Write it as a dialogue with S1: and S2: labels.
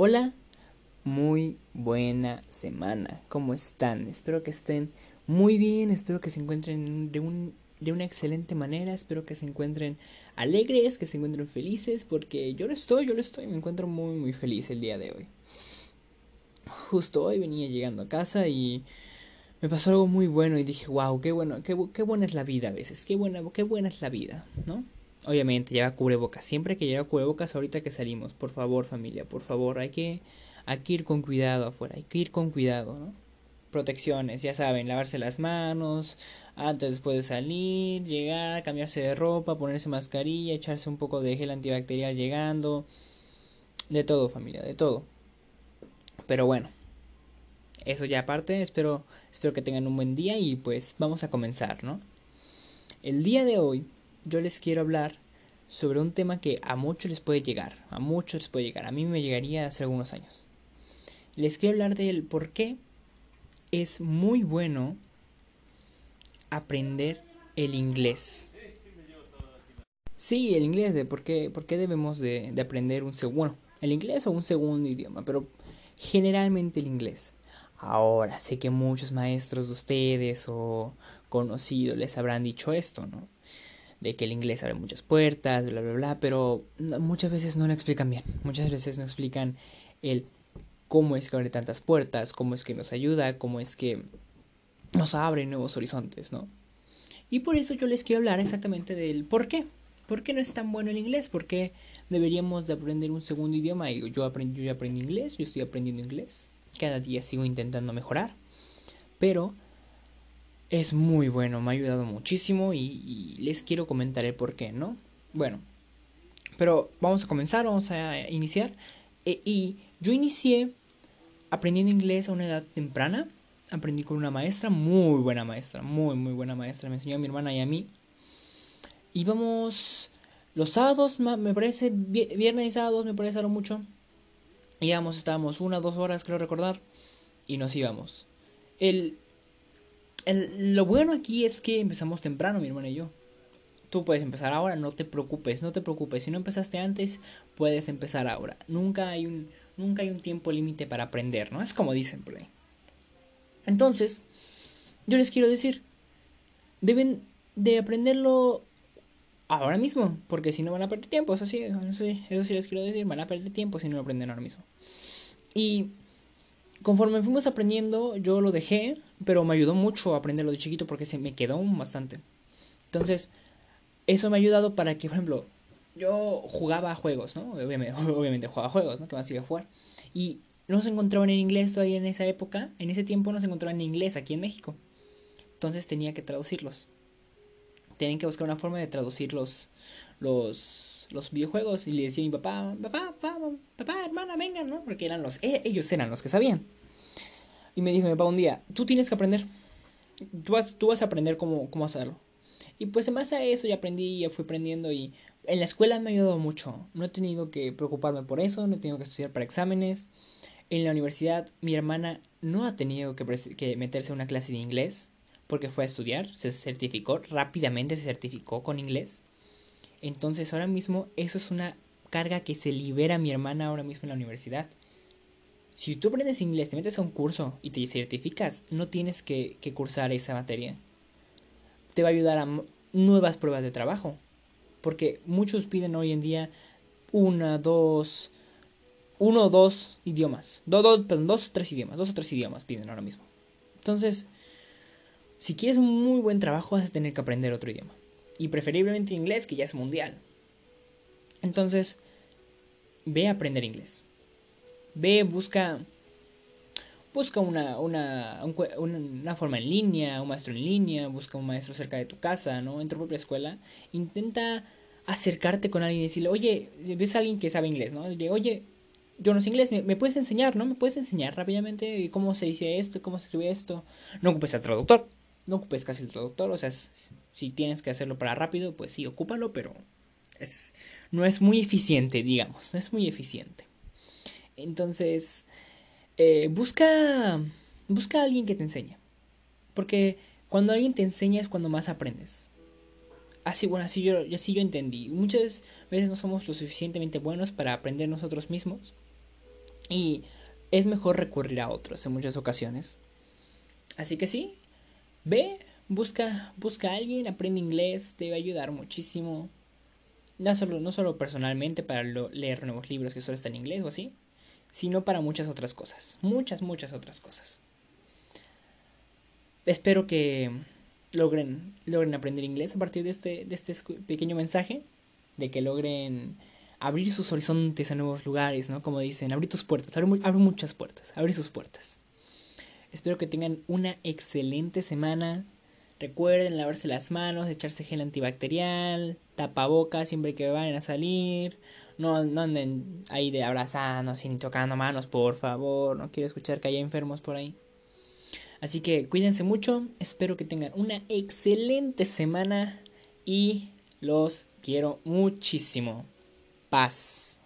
S1: Hola, muy buena semana. ¿Cómo están? Espero que estén muy bien, espero que se encuentren de, un, de una excelente manera, espero que se encuentren alegres, que se encuentren felices, porque yo lo estoy, yo lo estoy, me encuentro muy, muy feliz el día de hoy. Justo hoy venía llegando a casa y me pasó algo muy bueno y dije, wow, qué bueno, qué, qué buena es la vida a veces, qué buena, qué buena es la vida, ¿no? Obviamente lleva cubrebocas. Siempre que lleva cubrebocas ahorita que salimos. Por favor, familia, por favor. Hay que, hay que ir con cuidado afuera. Hay que ir con cuidado, ¿no? Protecciones, ya saben, lavarse las manos antes, después de salir, llegar, cambiarse de ropa, ponerse mascarilla, echarse un poco de gel antibacterial llegando. De todo, familia, de todo. Pero bueno, eso ya aparte, espero, espero que tengan un buen día y pues vamos a comenzar, ¿no? El día de hoy yo les quiero hablar sobre un tema que a muchos les puede llegar, a muchos les puede llegar, a mí me llegaría hace algunos años. Les quiero hablar del por qué es muy bueno aprender el inglés. Sí, el inglés, de por qué, debemos de, de aprender un segundo, el inglés o un segundo idioma, pero generalmente el inglés. Ahora, sé que muchos maestros de ustedes o conocidos les habrán dicho esto, ¿no? De que el inglés abre muchas puertas, bla, bla, bla, pero muchas veces no lo explican bien. Muchas veces no explican el cómo es que abre tantas puertas, cómo es que nos ayuda, cómo es que nos abre nuevos horizontes, ¿no? Y por eso yo les quiero hablar exactamente del por qué. ¿Por qué no es tan bueno el inglés? ¿Por qué deberíamos de aprender un segundo idioma? Y yo, yo ya aprendí inglés, yo estoy aprendiendo inglés. Cada día sigo intentando mejorar. Pero es muy bueno, me ha ayudado muchísimo y, les quiero comentar el por qué, ¿no? Bueno, pero vamos a comenzar, vamos a iniciar. E, y yo inicié aprendiendo inglés a una edad temprana. Aprendí con una maestra, muy buena maestra, muy, muy buena maestra. Me enseñó a mi hermana y a mí. Íbamos los sábados, me parece, viernes y sábados, me parece algo mucho. Íbamos, estábamos una, dos horas, creo recordar, y nos íbamos. El, lo bueno aquí es que empezamos temprano, mi hermana y yo. Tú puedes empezar ahora, no te preocupes, no te preocupes. Si no empezaste antes, puedes empezar ahora. Nunca hay un, nunca hay un tiempo límite para aprender, ¿no? Es como dicen por ahí. Entonces, yo les quiero decir, deben de aprenderlo ahora mismo, porque si no van a perder tiempo, eso sí, eso sí, eso sí les quiero decir, van a perder tiempo si no lo aprenden ahora mismo. Y conforme fuimos aprendiendo, yo lo dejé, pero me ayudó mucho aprenderlo de chiquito porque se me quedó bastante. Entonces, eso me ha ayudado para que, por ejemplo, yo jugaba a juegos, ¿no? Obviamente, obviamente jugaba a juegos, ¿no? Que más iba a jugar. Y no se encontraban en inglés todavía en esa época. En ese tiempo no se encontraban en inglés aquí en México. Entonces tenía que traducirlos. Tenían que buscar una forma de traducir los, los, videojuegos. Y le decía a mi papá, papá, papá, papá, hermana, vengan, ¿no? Porque eran los, e, ellos eran los que sabían. Y me dijo mi papá un día, tú tienes que aprender. Tú vas, tú vas a aprender cómo, cómo hacerlo. Y pues en base a eso ya aprendí, ya fui aprendiendo y en la escuela me ha ayudado mucho. No he tenido que preocuparme por eso, no he tenido que estudiar para exámenes. En la universidad mi hermana no ha tenido que, que meterse a una clase de inglés porque fue a estudiar, se certificó, rápidamente se certificó con inglés. Entonces ahora mismo eso es una carga que se libera mi hermana ahora mismo en la universidad. Si tú aprendes inglés, te metes a un curso y te certificas, no tienes que, cursar esa materia. Te va a ayudar a nuevas pruebas de trabajo. Porque muchos piden hoy en día una, dos, uno o dos idiomas. dos, perdón, dos o tres idiomas. Dos o tres idiomas piden ahora mismo. Entonces, si quieres un muy buen trabajo, vas a tener que aprender otro idioma. Y preferiblemente inglés, que ya es mundial. Entonces, ve a aprender inglés. Ve, busca, busca una, una, una forma en línea, un maestro en línea, busca un maestro cerca de tu casa, ¿no? En tu propia escuela. Intenta acercarte con alguien y decirle, oye, ves a alguien que sabe inglés, ¿no? Dile, oye, yo no sé inglés, ¿me, puedes enseñar, no? ¿Me puedes enseñar rápidamente cómo se dice esto, cómo se escribe esto? No ocupes al traductor, no ocupes casi el traductor, o sea, si tienes que hacerlo para rápido, pues sí, ocúpalo, pero es, no es muy eficiente, digamos, no es muy eficiente. Entonces, eh, busca, busca a alguien que te enseñe. Porque cuando alguien te enseña es cuando más aprendes. Así, bueno, así yo, así yo entendí. Muchas veces no somos lo suficientemente buenos para aprender nosotros mismos. Y es mejor recurrir a otros en muchas ocasiones. Así que sí, ve, busca, busca a alguien, aprende inglés, te va a ayudar muchísimo. No solo, no solo personalmente para leer nuevos libros que solo están en inglés o así, sino para muchas otras cosas. Muchas, muchas otras cosas. Espero que logren, logren aprender inglés a partir de este, de este pequeño mensaje, de que logren abrir sus horizontes a nuevos lugares, ¿no? Como dicen, abrir tus puertas, abre, muchas puertas, abre sus puertas. Espero que tengan una excelente semana. Recuerden lavarse las manos, echarse gel antibacterial, tapabocas siempre que vayan a salir. No, anden ahí de abrazanos ni tocando manos, por favor. No quiero escuchar que haya enfermos por ahí. Así que cuídense mucho. Espero que tengan una excelente semana y los quiero muchísimo. Paz.